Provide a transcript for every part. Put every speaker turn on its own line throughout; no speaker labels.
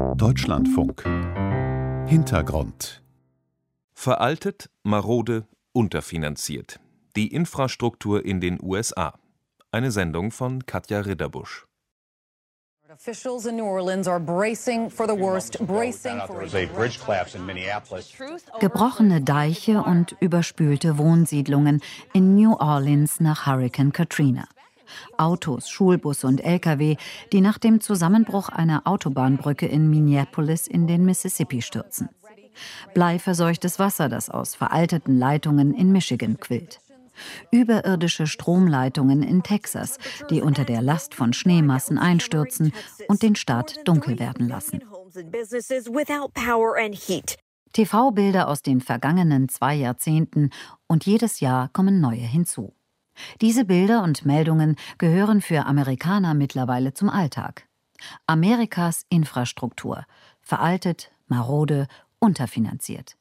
Deutschlandfunk Hintergrund
Veraltet, marode, unterfinanziert. Die Infrastruktur in den USA. Eine Sendung von Katja Ridderbusch.
Officials in New Orleans are bracing for the worst, bracing for
Gebrochene Deiche und überspülte Wohnsiedlungen in New Orleans nach Hurricane Katrina. Autos, Schulbusse und Lkw, die nach dem Zusammenbruch einer Autobahnbrücke in Minneapolis in den Mississippi stürzen. Bleiverseuchtes Wasser, das aus veralteten Leitungen in Michigan quillt. Überirdische Stromleitungen in Texas, die unter der Last von Schneemassen einstürzen und den Staat dunkel werden lassen. TV-Bilder aus den vergangenen zwei Jahrzehnten und jedes Jahr kommen neue hinzu. Diese Bilder und Meldungen gehören für Amerikaner mittlerweile zum Alltag. Amerikas Infrastruktur veraltet, marode, unterfinanziert.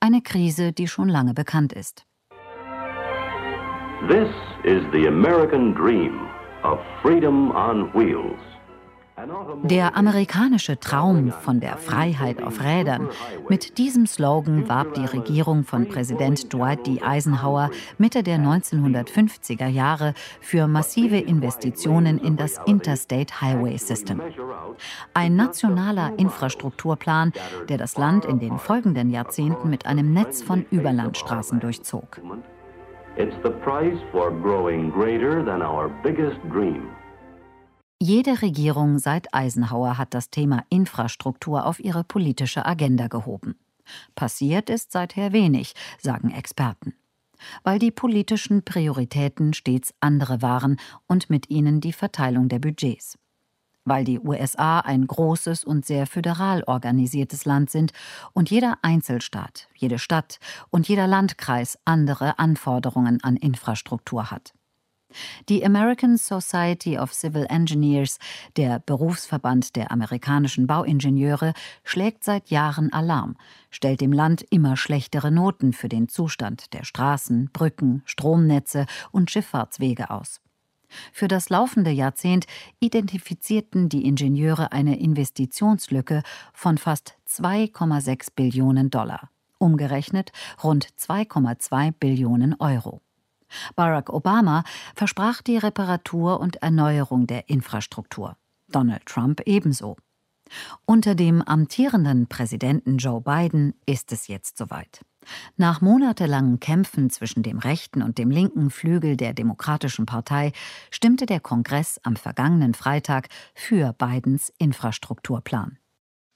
Eine Krise, die schon lange bekannt ist.
This is the American dream of freedom on wheels.
Der amerikanische Traum von der Freiheit auf Rädern. Mit diesem Slogan warb die Regierung von Präsident Dwight D. Eisenhower Mitte der 1950er Jahre für massive Investitionen in das Interstate Highway System. Ein nationaler Infrastrukturplan, der das Land in den folgenden Jahrzehnten mit einem Netz von Überlandstraßen durchzog. It's the price for growing greater than our biggest dream. Jede Regierung seit Eisenhower hat das Thema Infrastruktur auf ihre politische Agenda gehoben. Passiert ist seither wenig, sagen Experten. Weil die politischen Prioritäten stets andere waren und mit ihnen die Verteilung der Budgets. Weil die USA ein großes und sehr föderal organisiertes Land sind und jeder Einzelstaat, jede Stadt und jeder Landkreis andere Anforderungen an Infrastruktur hat. Die American Society of Civil Engineers, der Berufsverband der amerikanischen Bauingenieure, schlägt seit Jahren Alarm, stellt dem Land immer schlechtere Noten für den Zustand der Straßen, Brücken, Stromnetze und Schifffahrtswege aus. Für das laufende Jahrzehnt identifizierten die Ingenieure eine Investitionslücke von fast 2,6 Billionen Dollar, umgerechnet rund 2,2 Billionen Euro. Barack Obama versprach die Reparatur und Erneuerung der Infrastruktur. Donald Trump ebenso. Unter dem amtierenden Präsidenten Joe Biden ist es jetzt soweit. Nach monatelangen Kämpfen zwischen dem rechten und dem linken Flügel der Demokratischen Partei stimmte der Kongress am vergangenen Freitag für Bidens Infrastrukturplan.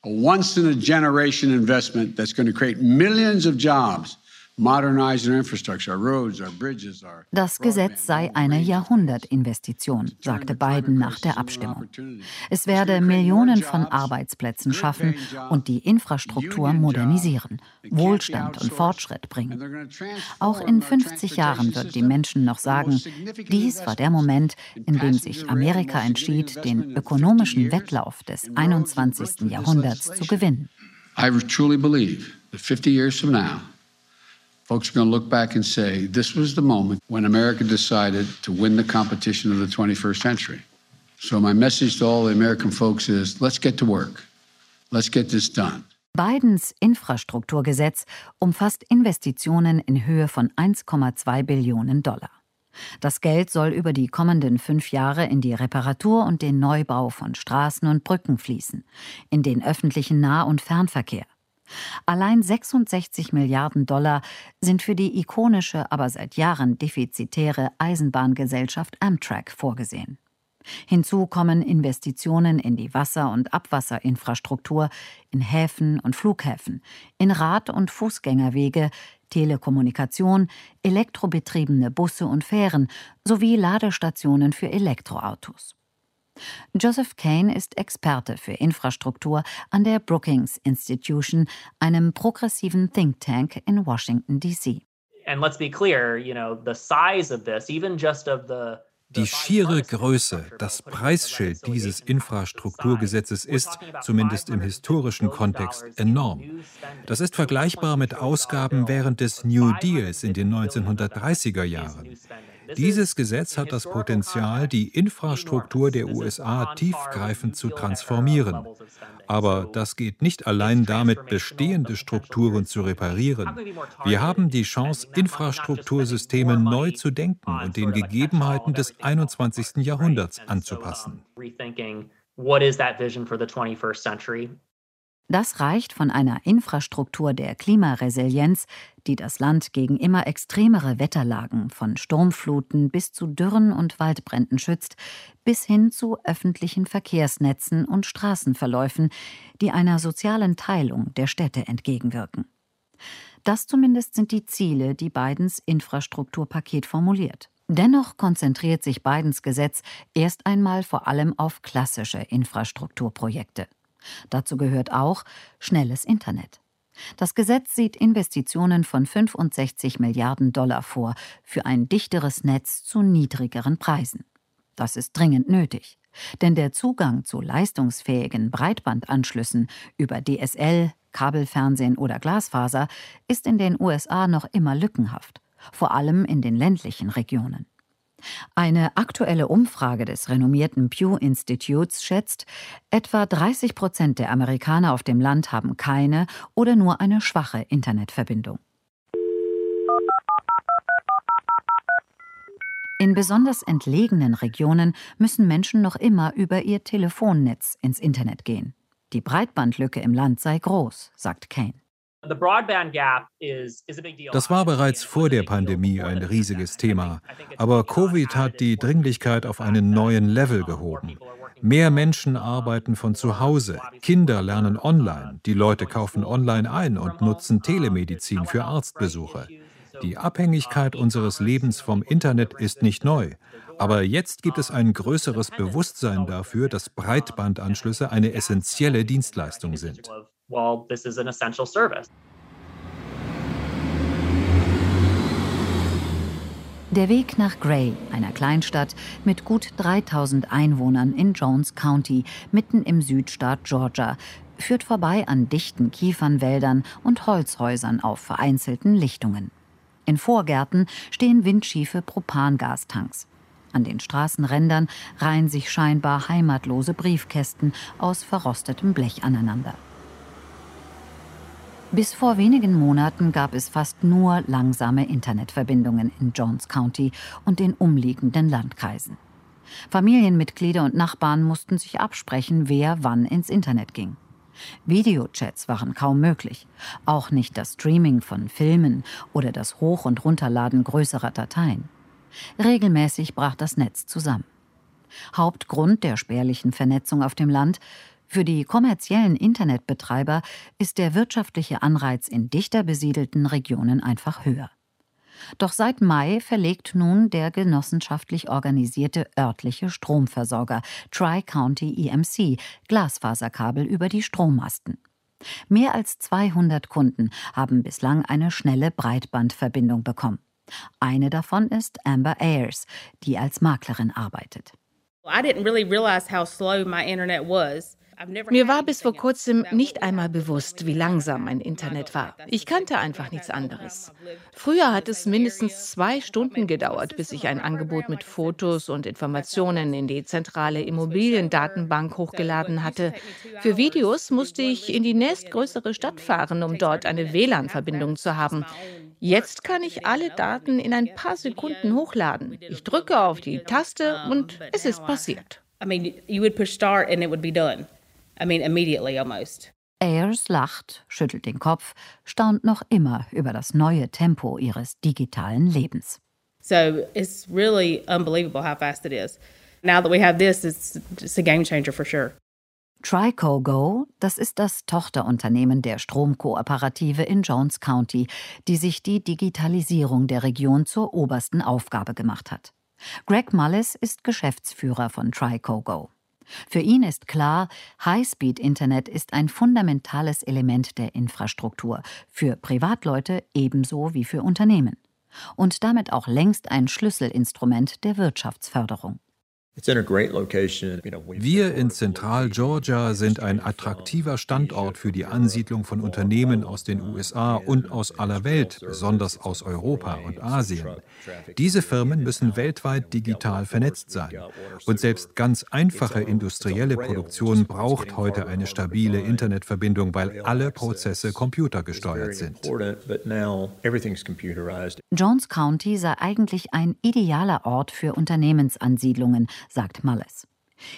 A once in a generation investment that's going to create millions of jobs
das Gesetz sei eine Jahrhundertinvestition, sagte Biden nach der Abstimmung. Es werde Millionen von Arbeitsplätzen schaffen und die Infrastruktur modernisieren, Wohlstand und Fortschritt bringen. Auch in 50 Jahren würden die Menschen noch sagen, dies war der Moment, in dem sich Amerika entschied, den ökonomischen Wettlauf des 21. Jahrhunderts zu gewinnen. I truly believe that 50 years from now folks are going to look back and say, this was the moment when America decided to win the competition of the 21st century. So, my message to all the American folks is let's get to work. Let's get this done. Bidens Infrastrukturgesetz umfasst Investitionen in Höhe von 1,2 Billionen Dollar. Das Geld soll über die kommenden fünf Jahre in die Reparatur und den Neubau von Straßen und Brücken fließen, in den öffentlichen Nah- und Fernverkehr, Allein 66 Milliarden Dollar sind für die ikonische, aber seit Jahren defizitäre Eisenbahngesellschaft Amtrak vorgesehen. Hinzu kommen Investitionen in die Wasser- und Abwasserinfrastruktur, in Häfen und Flughäfen, in Rad- und Fußgängerwege, Telekommunikation, elektrobetriebene Busse und Fähren sowie Ladestationen für Elektroautos. Joseph Kane ist Experte für Infrastruktur an der Brookings Institution, einem progressiven Think Tank in Washington, D.C.
Die schiere Größe, das Preisschild dieses Infrastrukturgesetzes ist, zumindest im historischen Kontext, enorm. Das ist vergleichbar mit Ausgaben während des New Deals in den 1930er Jahren. Dieses Gesetz hat das Potenzial, die Infrastruktur der USA tiefgreifend zu transformieren. Aber das geht nicht allein damit, bestehende Strukturen zu reparieren. Wir haben die Chance, Infrastruktursysteme neu zu denken und den Gegebenheiten des 21. Jahrhunderts anzupassen.
Das reicht von einer Infrastruktur der Klimaresilienz, die das Land gegen immer extremere Wetterlagen von Sturmfluten bis zu Dürren und Waldbränden schützt, bis hin zu öffentlichen Verkehrsnetzen und Straßenverläufen, die einer sozialen Teilung der Städte entgegenwirken. Das zumindest sind die Ziele, die Bidens Infrastrukturpaket formuliert. Dennoch konzentriert sich Bidens Gesetz erst einmal vor allem auf klassische Infrastrukturprojekte. Dazu gehört auch schnelles Internet. Das Gesetz sieht Investitionen von 65 Milliarden Dollar vor für ein dichteres Netz zu niedrigeren Preisen. Das ist dringend nötig, denn der Zugang zu leistungsfähigen Breitbandanschlüssen über DSL, Kabelfernsehen oder Glasfaser ist in den USA noch immer lückenhaft, vor allem in den ländlichen Regionen. Eine aktuelle Umfrage des renommierten Pew Instituts schätzt, etwa 30 Prozent der Amerikaner auf dem Land haben keine oder nur eine schwache Internetverbindung. In besonders entlegenen Regionen müssen Menschen noch immer über ihr Telefonnetz ins Internet gehen. Die Breitbandlücke im Land sei groß, sagt Kane.
Das war bereits vor der Pandemie ein riesiges Thema. Aber Covid hat die Dringlichkeit auf einen neuen Level gehoben. Mehr Menschen arbeiten von zu Hause, Kinder lernen online, die Leute kaufen online ein und nutzen Telemedizin für Arztbesuche. Die Abhängigkeit unseres Lebens vom Internet ist nicht neu. Aber jetzt gibt es ein größeres Bewusstsein dafür, dass Breitbandanschlüsse eine essentielle Dienstleistung sind well, this is an essential service.
Der Weg nach Gray, einer Kleinstadt mit gut 3000 Einwohnern in Jones County, mitten im Südstaat Georgia, führt vorbei an dichten Kiefernwäldern und Holzhäusern auf vereinzelten Lichtungen. In Vorgärten stehen windschiefe Propangastanks. An den Straßenrändern reihen sich scheinbar heimatlose Briefkästen aus verrostetem Blech aneinander. Bis vor wenigen Monaten gab es fast nur langsame Internetverbindungen in Jones County und den umliegenden Landkreisen. Familienmitglieder und Nachbarn mussten sich absprechen, wer wann ins Internet ging. Videochats waren kaum möglich, auch nicht das Streaming von Filmen oder das Hoch- und Runterladen größerer Dateien. Regelmäßig brach das Netz zusammen. Hauptgrund der spärlichen Vernetzung auf dem Land für die kommerziellen Internetbetreiber ist der wirtschaftliche Anreiz in dichter besiedelten Regionen einfach höher. Doch seit Mai verlegt nun der genossenschaftlich organisierte örtliche Stromversorger Tri-County EMC Glasfaserkabel über die Strommasten. Mehr als 200 Kunden haben bislang eine schnelle Breitbandverbindung bekommen. Eine davon ist Amber Ayers, die als Maklerin arbeitet. I didn't really realize how slow my
internet was. Mir war bis vor kurzem nicht einmal bewusst, wie langsam mein Internet war. Ich kannte einfach nichts anderes. Früher hat es mindestens zwei Stunden gedauert, bis ich ein Angebot mit Fotos und Informationen in die zentrale Immobiliendatenbank hochgeladen hatte. Für Videos musste ich in die nächstgrößere Stadt fahren, um dort eine WLAN-Verbindung zu haben. Jetzt kann ich alle Daten in ein paar Sekunden hochladen. Ich drücke auf die Taste und es ist passiert. I mean, you would push start and it would be done.
I mean, immediately almost. Ayers lacht, schüttelt den Kopf, staunt noch immer über das neue Tempo ihres digitalen Lebens.
So it's really unbelievable how fast it is. Now that we have this, it's, it's a game changer for sure.
Trico Go, das ist das Tochterunternehmen der Stromkooperative in Jones County, die sich die Digitalisierung der Region zur obersten Aufgabe gemacht hat. Greg Mullis ist Geschäftsführer von Trico Go. Für ihn ist klar, Highspeed-Internet ist ein fundamentales Element der Infrastruktur, für Privatleute ebenso wie für Unternehmen. Und damit auch längst ein Schlüsselinstrument der Wirtschaftsförderung.
Wir in Zentral-Georgia sind ein attraktiver Standort für die Ansiedlung von Unternehmen aus den USA und aus aller Welt, besonders aus Europa und Asien. Diese Firmen müssen weltweit digital vernetzt sein. Und selbst ganz einfache industrielle Produktion braucht heute eine stabile Internetverbindung, weil alle Prozesse computergesteuert sind.
Jones County sei eigentlich ein idealer Ort für Unternehmensansiedlungen, sagt Mullis.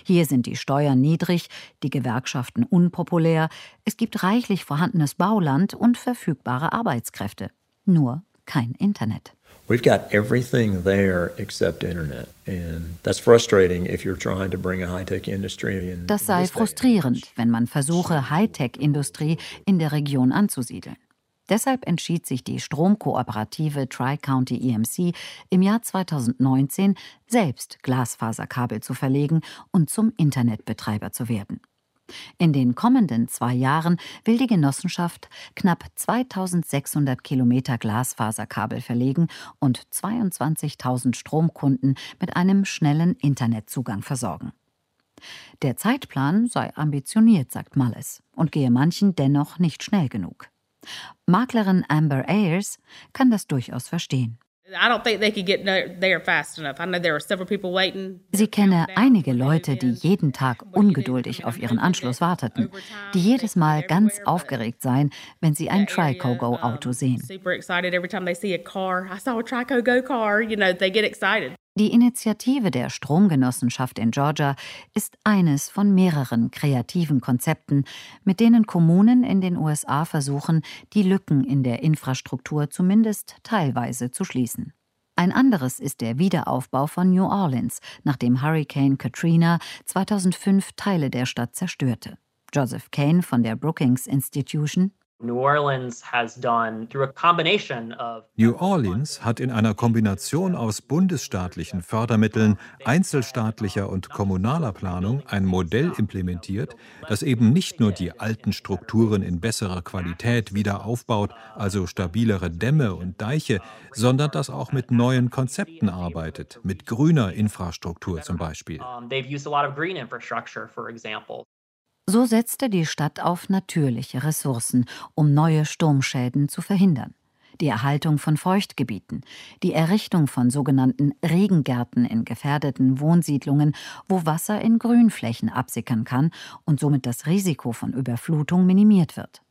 Hier sind die Steuern niedrig, die Gewerkschaften unpopulär, es gibt reichlich vorhandenes Bauland und verfügbare Arbeitskräfte. Nur kein Internet. We've got everything there except Internet. And that's frustrating if you're trying to bring a high-tech industry in. Das sei frustrierend, wenn man versuche, Hightech-Industrie in der Region anzusiedeln. Deshalb entschied sich die Stromkooperative Tri-County EMC im Jahr 2019, selbst Glasfaserkabel zu verlegen und zum Internetbetreiber zu werden. In den kommenden zwei Jahren will die Genossenschaft knapp 2600 Kilometer Glasfaserkabel verlegen und 22.000 Stromkunden mit einem schnellen Internetzugang versorgen. Der Zeitplan sei ambitioniert, sagt Mullis, und gehe manchen dennoch nicht schnell genug. Maklerin Amber Ayers kann das durchaus verstehen. Sie kenne einige Leute, die jeden Tag ungeduldig auf ihren Anschluss warteten, die jedes Mal ganz aufgeregt seien, wenn sie ein Trico-Go-Auto sehen. Die Initiative der Stromgenossenschaft in Georgia ist eines von mehreren kreativen Konzepten, mit denen Kommunen in den USA versuchen, die Lücken in der Infrastruktur zumindest teilweise zu schließen. Ein anderes ist der Wiederaufbau von New Orleans, nachdem Hurricane Katrina 2005 Teile der Stadt zerstörte. Joseph Kane von der Brookings Institution
New Orleans hat in einer Kombination aus bundesstaatlichen Fördermitteln, einzelstaatlicher und kommunaler Planung ein Modell implementiert, das eben nicht nur die alten Strukturen in besserer Qualität wieder aufbaut, also stabilere Dämme und Deiche, sondern das auch mit neuen Konzepten arbeitet, mit grüner Infrastruktur zum Beispiel.
So setzte die Stadt auf natürliche Ressourcen, um neue Sturmschäden zu verhindern. Die Erhaltung von Feuchtgebieten, die Errichtung von sogenannten Regengärten in gefährdeten Wohnsiedlungen, wo Wasser in Grünflächen absickern kann und somit das Risiko von Überflutung minimiert wird.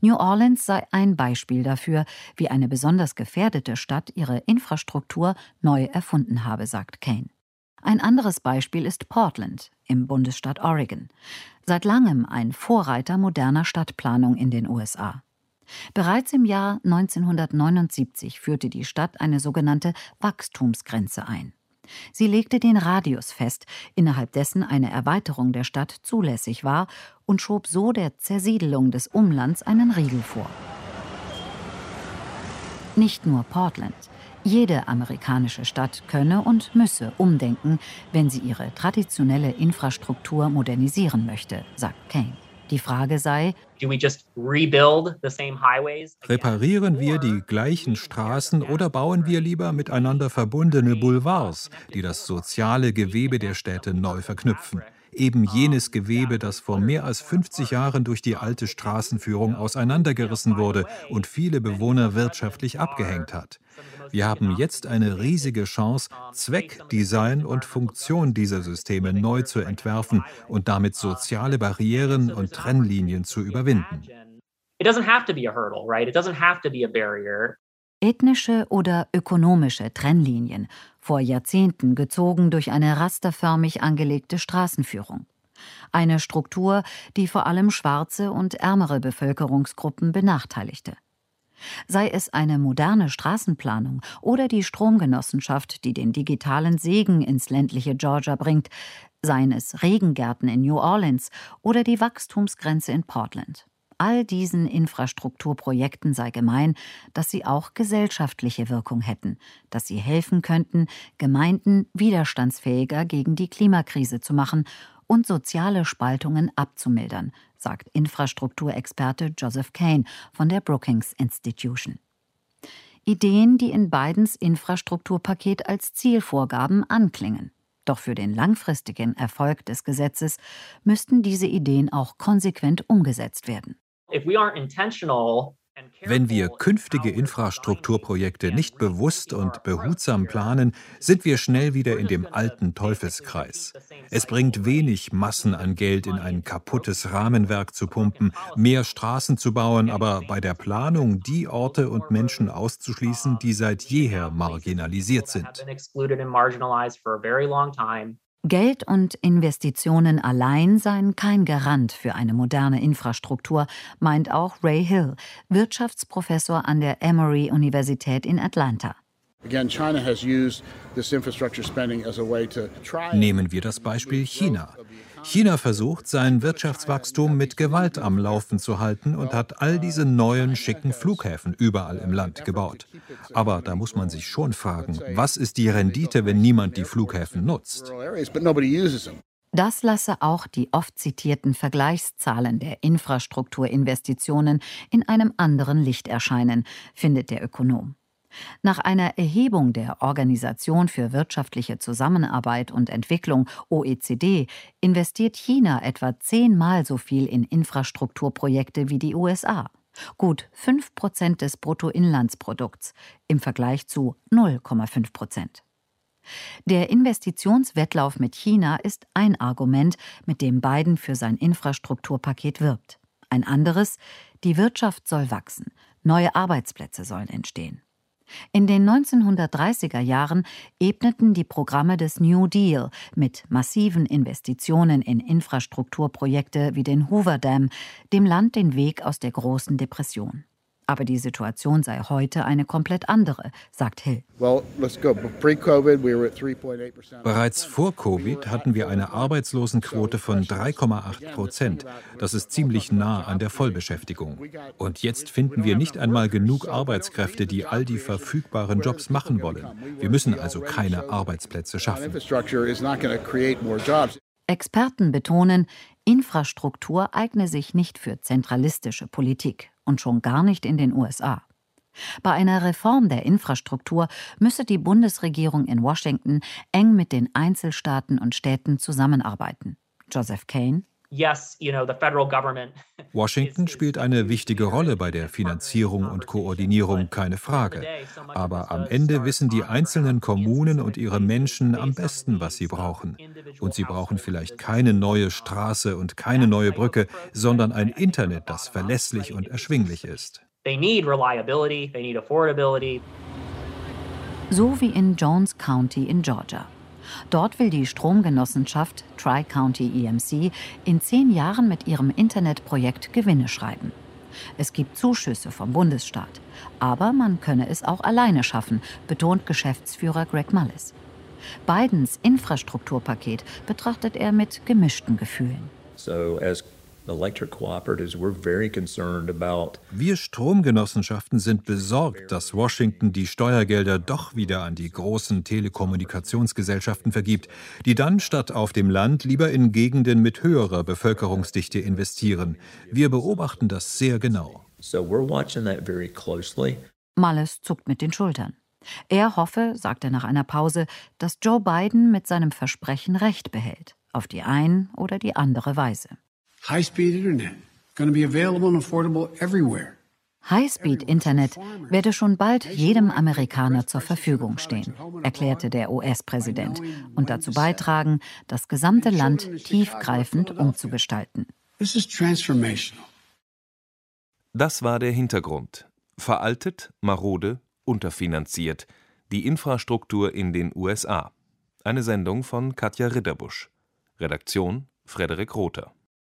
New Orleans sei ein Beispiel dafür, wie eine besonders gefährdete Stadt ihre Infrastruktur neu erfunden habe, sagt Kane. Ein anderes Beispiel ist Portland im Bundesstaat Oregon, seit langem ein Vorreiter moderner Stadtplanung in den USA. Bereits im Jahr 1979 führte die Stadt eine sogenannte Wachstumsgrenze ein. Sie legte den Radius fest, innerhalb dessen eine Erweiterung der Stadt zulässig war, und schob so der Zersiedelung des Umlands einen Riegel vor. Nicht nur Portland. Jede amerikanische Stadt könne und müsse umdenken, wenn sie ihre traditionelle Infrastruktur modernisieren möchte, sagt Kane. Die Frage sei,
reparieren wir die gleichen Straßen oder bauen wir lieber miteinander verbundene Boulevards, die das soziale Gewebe der Städte neu verknüpfen? Eben jenes Gewebe, das vor mehr als 50 Jahren durch die alte Straßenführung auseinandergerissen wurde und viele Bewohner wirtschaftlich abgehängt hat. Wir haben jetzt eine riesige Chance, Zweck, Design und Funktion dieser Systeme neu zu entwerfen und damit soziale Barrieren und Trennlinien zu überwinden. It doesn't have to be a hurdle, right? It doesn't have to be a barrier.
Ethnische oder ökonomische Trennlinien, vor Jahrzehnten gezogen durch eine rasterförmig angelegte Straßenführung. Eine Struktur, die vor allem schwarze und ärmere Bevölkerungsgruppen benachteiligte. Sei es eine moderne Straßenplanung oder die Stromgenossenschaft, die den digitalen Segen ins ländliche Georgia bringt, seien es Regengärten in New Orleans oder die Wachstumsgrenze in Portland. All diesen Infrastrukturprojekten sei gemein, dass sie auch gesellschaftliche Wirkung hätten, dass sie helfen könnten, Gemeinden widerstandsfähiger gegen die Klimakrise zu machen und soziale Spaltungen abzumildern, sagt Infrastrukturexperte Joseph Kane von der Brookings Institution. Ideen, die in Bidens Infrastrukturpaket als Zielvorgaben anklingen. Doch für den langfristigen Erfolg des Gesetzes müssten diese Ideen auch konsequent umgesetzt werden.
Wenn wir künftige Infrastrukturprojekte nicht bewusst und behutsam planen, sind wir schnell wieder in dem alten Teufelskreis. Es bringt wenig, Massen an Geld in ein kaputtes Rahmenwerk zu pumpen, mehr Straßen zu bauen, aber bei der Planung die Orte und Menschen auszuschließen, die seit jeher marginalisiert sind.
Geld und Investitionen allein seien kein Garant für eine moderne Infrastruktur, meint auch Ray Hill, Wirtschaftsprofessor an der Emory-Universität in Atlanta.
Nehmen wir das Beispiel China. China versucht, sein Wirtschaftswachstum mit Gewalt am Laufen zu halten und hat all diese neuen schicken Flughäfen überall im Land gebaut. Aber da muss man sich schon fragen, was ist die Rendite, wenn niemand die Flughäfen nutzt?
Das lasse auch die oft zitierten Vergleichszahlen der Infrastrukturinvestitionen in einem anderen Licht erscheinen, findet der Ökonom. Nach einer Erhebung der Organisation für wirtschaftliche Zusammenarbeit und Entwicklung OECD investiert China etwa zehnmal so viel in Infrastrukturprojekte wie die USA. Gut 5 Prozent des Bruttoinlandsprodukts im Vergleich zu 0,5 Prozent. Der Investitionswettlauf mit China ist ein Argument, mit dem Biden für sein Infrastrukturpaket wirbt. Ein anderes, die Wirtschaft soll wachsen, neue Arbeitsplätze sollen entstehen. In den 1930er Jahren ebneten die Programme des New Deal mit massiven Investitionen in Infrastrukturprojekte wie den Hoover Dam dem Land den Weg aus der großen Depression. Aber die Situation sei heute eine komplett andere, sagt Hill.
Bereits vor Covid hatten wir eine Arbeitslosenquote von 3,8 Prozent. Das ist ziemlich nah an der Vollbeschäftigung. Und jetzt finden wir nicht einmal genug Arbeitskräfte, die all die verfügbaren Jobs machen wollen. Wir müssen also keine Arbeitsplätze schaffen.
Experten betonen, Infrastruktur eigne sich nicht für zentralistische Politik und schon gar nicht in den USA. Bei einer Reform der Infrastruktur müsse die Bundesregierung in Washington eng mit den Einzelstaaten und Städten zusammenarbeiten. Joseph Kane
Washington spielt eine wichtige Rolle bei der Finanzierung und Koordinierung, keine Frage. Aber am Ende wissen die einzelnen Kommunen und ihre Menschen am besten, was sie brauchen. Und sie brauchen vielleicht keine neue Straße und keine neue Brücke, sondern ein Internet, das verlässlich und erschwinglich ist.
So wie in Jones County in Georgia. Dort will die Stromgenossenschaft Tri-County EMC in zehn Jahren mit ihrem Internetprojekt Gewinne schreiben. Es gibt Zuschüsse vom Bundesstaat, aber man könne es auch alleine schaffen, betont Geschäftsführer Greg Mullis. Bidens Infrastrukturpaket betrachtet er mit gemischten Gefühlen.
So wir Stromgenossenschaften sind besorgt, dass Washington die Steuergelder doch wieder an die großen Telekommunikationsgesellschaften vergibt, die dann statt auf dem Land lieber in Gegenden mit höherer Bevölkerungsdichte investieren. Wir beobachten das sehr genau.
Malles zuckt mit den Schultern. Er hoffe, sagt er nach einer Pause, dass Joe Biden mit seinem Versprechen Recht behält, auf die ein oder die andere Weise. High-Speed-Internet High-Speed-Internet werde schon bald jedem Amerikaner zur Verfügung stehen, erklärte der US-Präsident, und dazu beitragen, das gesamte Land tiefgreifend umzugestalten.
Das war der Hintergrund. Veraltet, marode, unterfinanziert. Die Infrastruktur in den USA. Eine Sendung von Katja Ritterbusch. Redaktion Frederik Rother